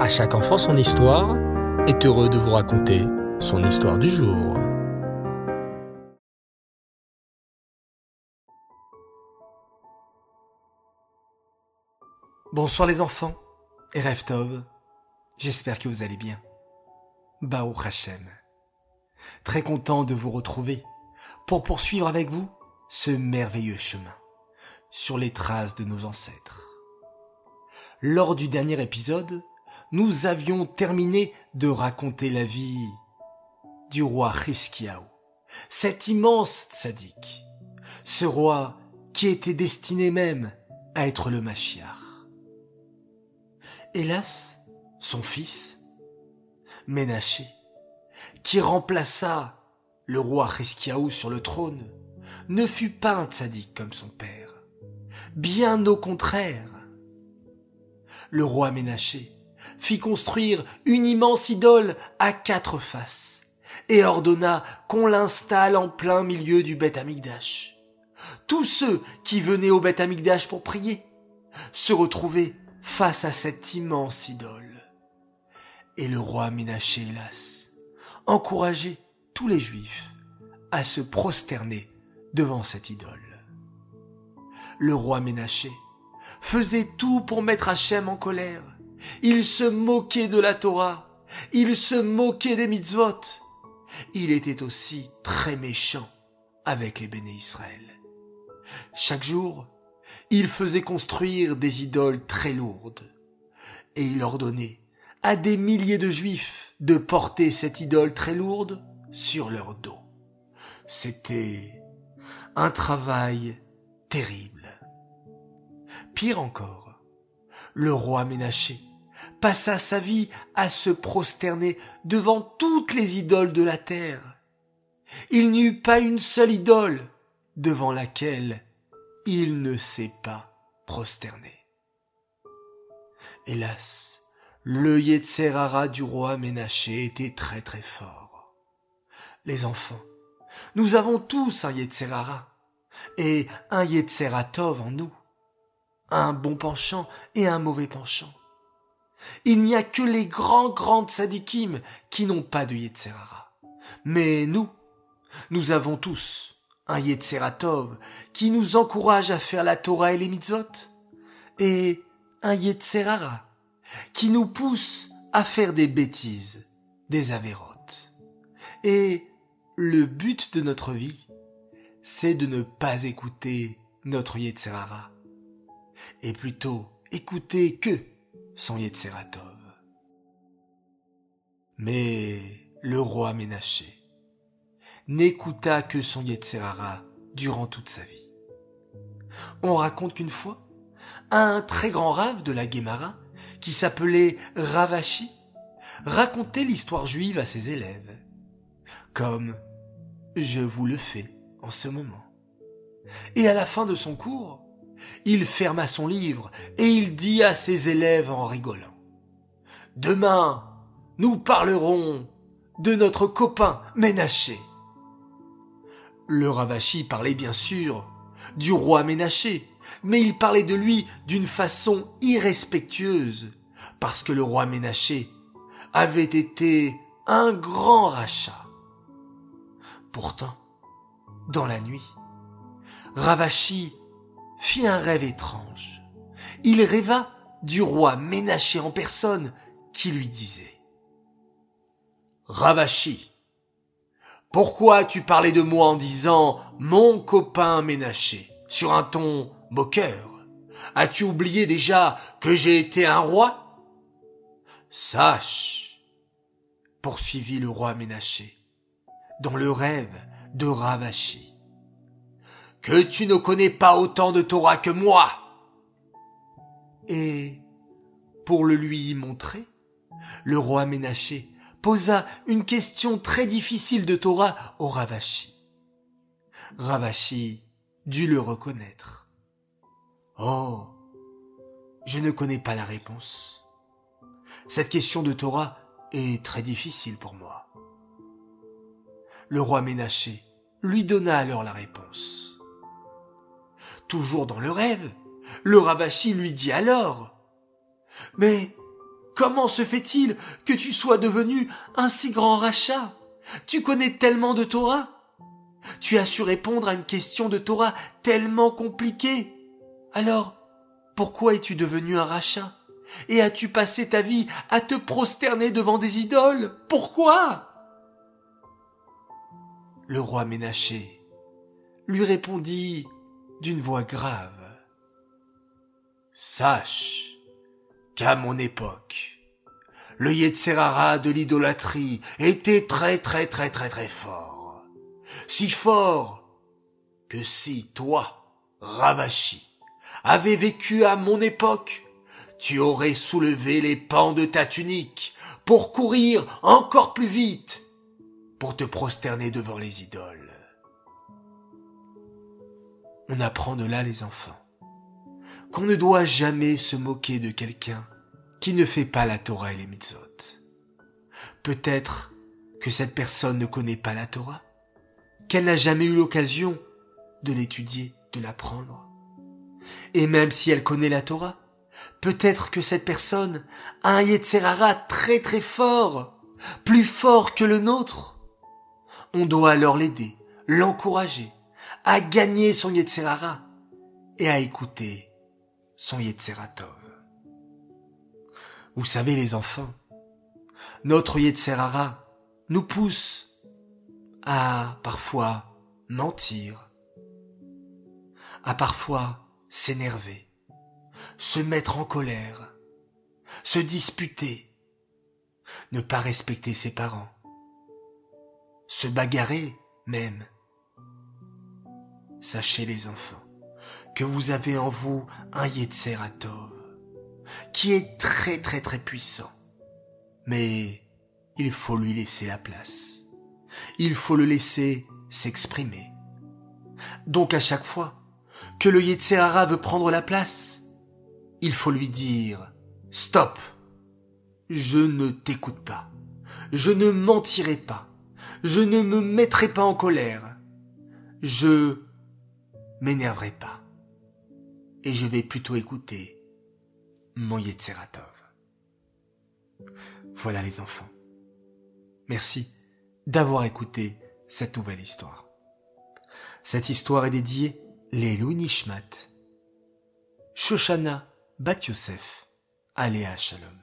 À chaque enfant son histoire est heureux de vous raconter son histoire du jour. Bonsoir les enfants et Reftov, j'espère que vous allez bien. Baou Hashem. Très content de vous retrouver pour poursuivre avec vous ce merveilleux chemin sur les traces de nos ancêtres. Lors du dernier épisode, nous avions terminé de raconter la vie du roi Hiskiaou, cet immense tzaddik, ce roi qui était destiné même à être le Machiar. Hélas, son fils, Ménaché, qui remplaça le roi Hiskiaou sur le trône, ne fut pas un tzaddik comme son père. Bien au contraire. Le roi Ménaché fit construire une immense idole à quatre faces et ordonna qu'on l'installe en plein milieu du Beth Amikdash. Tous ceux qui venaient au Beth Amikdash pour prier se retrouvaient face à cette immense idole. Et le roi Ménaché, hélas, encourageait tous les juifs à se prosterner devant cette idole. Le roi Ménaché faisait tout pour mettre Hachem en colère. Il se moquait de la Torah. Il se moquait des mitzvot. Il était aussi très méchant avec les béné Israël. Chaque jour, il faisait construire des idoles très lourdes. Et il ordonnait à des milliers de juifs de porter cette idole très lourde sur leur dos. C'était un travail terrible. Pire encore, le roi Ménaché passa sa vie à se prosterner devant toutes les idoles de la terre. Il n'y eut pas une seule idole devant laquelle il ne s'est pas prosterné. Hélas, le Yetzerara du roi Ménaché était très très fort. Les enfants, nous avons tous un Yetzerara et un Yetzeratov en nous, un bon penchant et un mauvais penchant. Il n'y a que les grands grands tzadikim qui n'ont pas de Yetzerara. Mais nous, nous avons tous un Yetzeratov qui nous encourage à faire la Torah et les mitzvot, et un Yetzerara qui nous pousse à faire des bêtises, des avérotes. Et le but de notre vie, c'est de ne pas écouter notre Yetzerara, et plutôt écouter que son Yetzeratov. Mais le roi Ménaché n'écouta que son Yetzerara durant toute sa vie. On raconte qu'une fois, un très grand rave de la Guémara, qui s'appelait Ravashi, racontait l'histoire juive à ses élèves, comme je vous le fais en ce moment. Et à la fin de son cours, il ferma son livre et il dit à ses élèves en rigolant. Demain, nous parlerons de notre copain Ménaché. Le Ravachi parlait bien sûr du roi Ménaché, mais il parlait de lui d'une façon irrespectueuse, parce que le roi Ménaché avait été un grand rachat. Pourtant, dans la nuit, Ravachi fit un rêve étrange. Il rêva du roi Ménaché en personne qui lui disait Ravachi, pourquoi as-tu parlé de moi en disant mon copain Ménaché sur un ton moqueur As-tu oublié déjà que j'ai été un roi Sache, poursuivit le roi Ménaché, dans le rêve de Ravachi, que tu ne connais pas autant de Torah que moi. Et, pour le lui montrer, le roi Ménaché posa une question très difficile de Torah au Ravashi. Ravashi dut le reconnaître. Oh, je ne connais pas la réponse. Cette question de Torah est très difficile pour moi. Le roi Ménaché lui donna alors la réponse. Toujours dans le rêve, le Ravashi lui dit alors Mais comment se fait-il que tu sois devenu un si grand rachat? Tu connais tellement de Torah. Tu as su répondre à une question de Torah tellement compliquée. Alors, pourquoi es-tu devenu un rachat? Et as-tu passé ta vie à te prosterner devant des idoles? Pourquoi Le roi Ménaché lui répondit d'une voix grave. Sache qu'à mon époque, le Yetzerara de l'idolâtrie était très très très très très fort. Si fort que si toi, Ravashi, avais vécu à mon époque, tu aurais soulevé les pans de ta tunique pour courir encore plus vite, pour te prosterner devant les idoles. On apprend de là les enfants qu'on ne doit jamais se moquer de quelqu'un qui ne fait pas la Torah et les mitzvot. Peut-être que cette personne ne connaît pas la Torah, qu'elle n'a jamais eu l'occasion de l'étudier, de l'apprendre. Et même si elle connaît la Torah, peut-être que cette personne a un Yetzerara très très fort, plus fort que le nôtre. On doit alors l'aider, l'encourager, à gagner son Yetzerara et à écouter son Yetzeratov. Vous savez les enfants, notre Yetzerara nous pousse à parfois mentir, à parfois s'énerver, se mettre en colère, se disputer, ne pas respecter ses parents, se bagarrer même. Sachez les enfants que vous avez en vous un Yetzeratov qui est très très très puissant. Mais il faut lui laisser la place. Il faut le laisser s'exprimer. Donc à chaque fois que le Yetzerara veut prendre la place, il faut lui dire Stop Je ne t'écoute pas. Je ne mentirai pas. Je ne me mettrai pas en colère. Je m'énerverai pas. Et je vais plutôt écouter mon Yetzeratov. Voilà les enfants. Merci d'avoir écouté cette nouvelle histoire. Cette histoire est dédiée les Nishmat, Shoshana Bat Yosef, Aléa Shalom.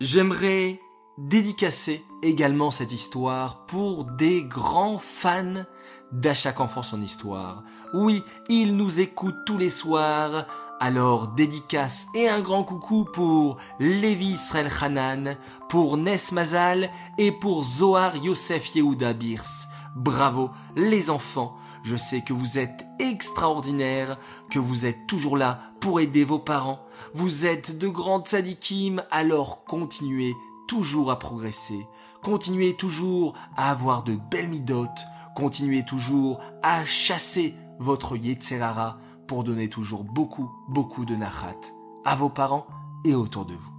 J'aimerais dédicacer également cette histoire pour des grands fans d'À chaque enfant son histoire. Oui, ils nous écoutent tous les soirs alors dédicace et un grand coucou pour Lévi Israel Hanan, pour Nes Mazal et pour Zohar Yosef Yehuda Birs. Bravo les enfants, je sais que vous êtes extraordinaires, que vous êtes toujours là pour aider vos parents. Vous êtes de grandes sadikim, alors continuez toujours à progresser. Continuez toujours à avoir de belles midotes. Continuez toujours à chasser votre Yetzerara pour donner toujours beaucoup, beaucoup de nachat à vos parents et autour de vous.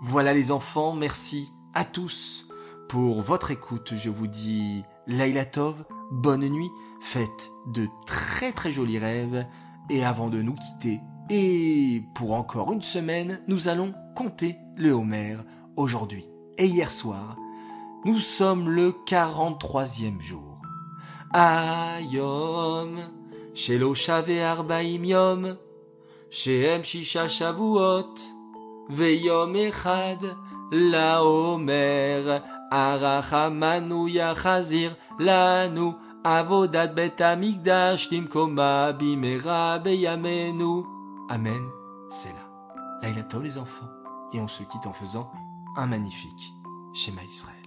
Voilà les enfants, merci à tous pour votre écoute. Je vous dis Laila Tov, bonne nuit, faites de très très jolis rêves et avant de nous quitter, et pour encore une semaine, nous allons compter le Homer aujourd'hui et hier soir, nous sommes le 43e jour. Ayom, Shelo Shave Arbaim Yom, Shehem Shisha Shavuot, Veyom Echad, Laomer, Arachamanu Yachazir, Lanu, Avodat Bet Amigdash, Nimkoma Bimera Beyamenu. Amen, c'est là. Là, il attend les enfants. Et on se quitte en faisant un magnifique schéma Israël.